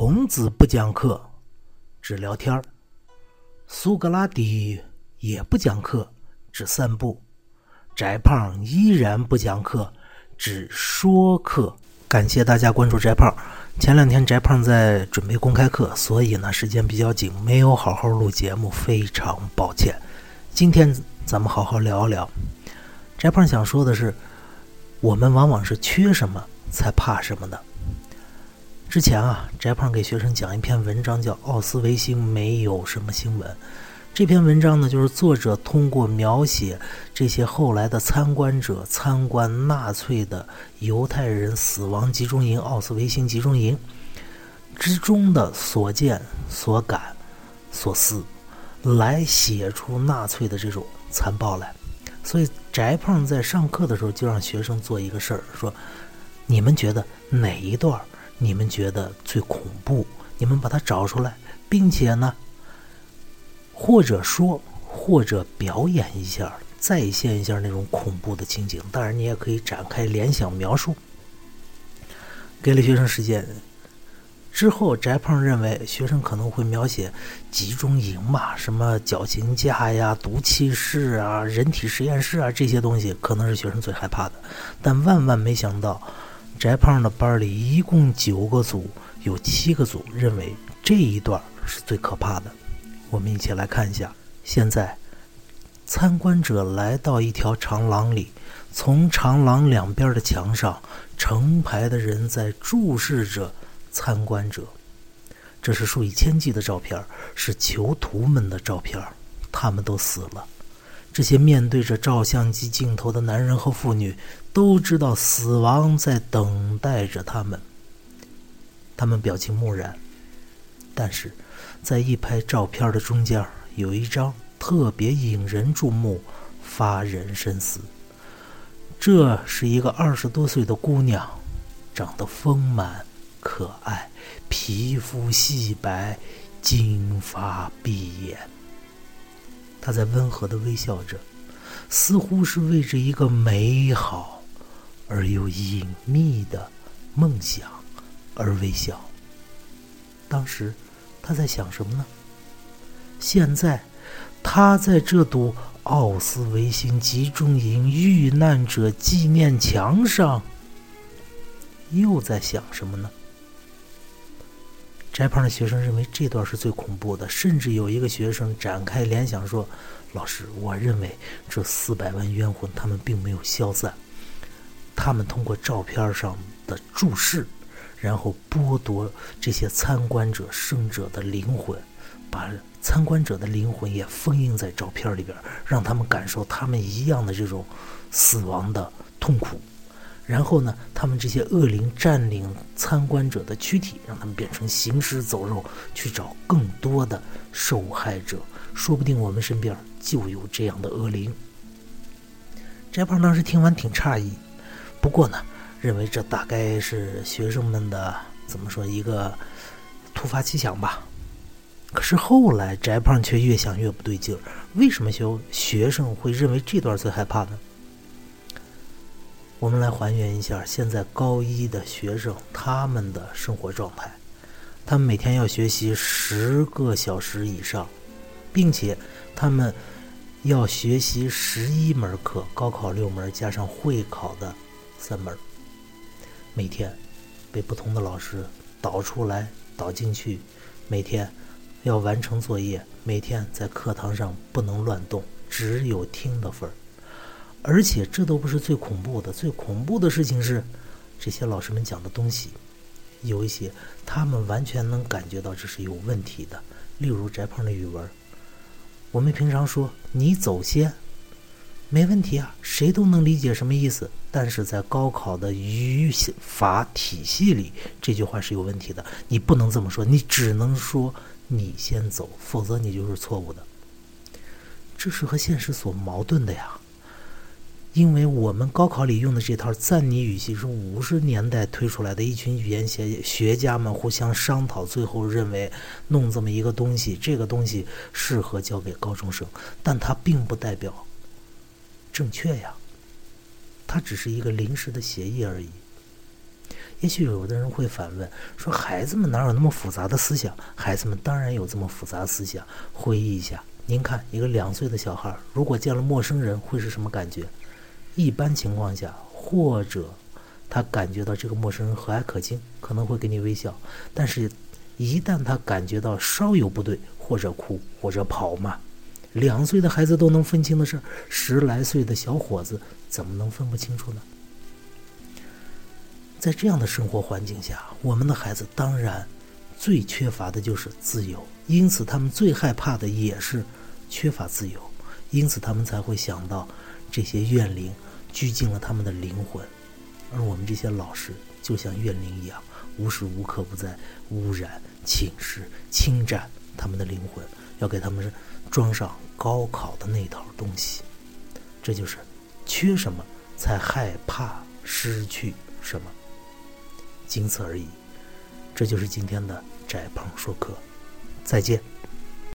孔子不讲课，只聊天儿；苏格拉底也不讲课，只散步；翟胖依然不讲课，只说课。感谢大家关注翟胖。前两天翟胖在准备公开课，所以呢时间比较紧，没有好好录节目，非常抱歉。今天咱们好好聊一聊。翟胖想说的是，我们往往是缺什么才怕什么的。之前啊，翟胖给学生讲一篇文章，叫《奥斯维辛没有什么新闻》。这篇文章呢，就是作者通过描写这些后来的参观者参观纳粹的犹太人死亡集中营——奥斯维辛集中营之中的所见、所感、所思，来写出纳粹的这种残暴来。所以，翟胖在上课的时候就让学生做一个事儿，说：“你们觉得哪一段？”你们觉得最恐怖？你们把它找出来，并且呢，或者说，或者表演一下，再现一下那种恐怖的情景。当然，你也可以展开联想描述。给了学生时间之后，翟胖认为学生可能会描写集中营嘛，什么绞刑架呀、毒气室啊、人体实验室啊这些东西，可能是学生最害怕的。但万万没想到。翟胖的班里一共九个组，有七个组认为这一段是最可怕的。我们一起来看一下。现在，参观者来到一条长廊里，从长廊两边的墙上，成排的人在注视着参观者。这是数以千计的照片，是囚徒们的照片，他们都死了。这些面对着照相机镜头的男人和妇女都知道死亡在等待着他们。他们表情木然，但是，在一排照片的中间有一张特别引人注目、发人深思。这是一个二十多岁的姑娘，长得丰满可爱，皮肤细白，金发碧眼。他在温和的微笑着，似乎是为着一个美好而又隐秘的梦想而微笑。当时他在想什么呢？现在他在这堵奥斯维辛集中营遇难者纪念墙上，又在想什么呢？翟胖的学生认为这段是最恐怖的，甚至有一个学生展开联想说：“老师，我认为这四百万冤魂他们并没有消散，他们通过照片上的注视，然后剥夺这些参观者生者的灵魂，把参观者的灵魂也封印在照片里边，让他们感受他们一样的这种死亡的痛苦。”然后呢，他们这些恶灵占领参观者的躯体，让他们变成行尸走肉，去找更多的受害者。说不定我们身边就有这样的恶灵。翟胖当时听完挺诧异，不过呢，认为这大概是学生们的怎么说一个突发奇想吧。可是后来翟胖却越想越不对劲儿，为什么学学生会认为这段最害怕呢？我们来还原一下现在高一的学生他们的生活状态。他们每天要学习十个小时以上，并且他们要学习十一门课，高考六门加上会考的三门。每天被不同的老师导出来、导进去，每天要完成作业，每天在课堂上不能乱动，只有听的份儿。而且这都不是最恐怖的，最恐怖的事情是，这些老师们讲的东西，有一些他们完全能感觉到这是有问题的。例如翟胖的语文，我们平常说你走先，没问题啊，谁都能理解什么意思。但是在高考的语法体系里，这句话是有问题的。你不能这么说，你只能说你先走，否则你就是错误的。这是和现实所矛盾的呀。因为我们高考里用的这套赞拟语系是五十年代推出来的，一群语言学学家们互相商讨，最后认为弄这么一个东西，这个东西适合教给高中生，但它并不代表正确呀，它只是一个临时的协议而已。也许有的人会反问说：“孩子们哪有那么复杂的思想？”孩子们当然有这么复杂思想。回忆一下，您看一个两岁的小孩，如果见了陌生人，会是什么感觉？一般情况下，或者他感觉到这个陌生人和蔼可亲，可能会给你微笑；但是，一旦他感觉到稍有不对，或者哭，或者跑嘛，两岁的孩子都能分清的事，十来岁的小伙子怎么能分不清楚呢？在这样的生活环境下，我们的孩子当然最缺乏的就是自由，因此他们最害怕的也是缺乏自由，因此他们才会想到这些怨灵拘禁了他们的灵魂，而我们这些老师就像怨灵一样，无时无刻不在污染、侵蚀、侵占他们的灵魂，要给他们装上高考的那套东西。这就是缺什么才害怕失去什么。仅此而已，这就是今天的窄胖说课，再见。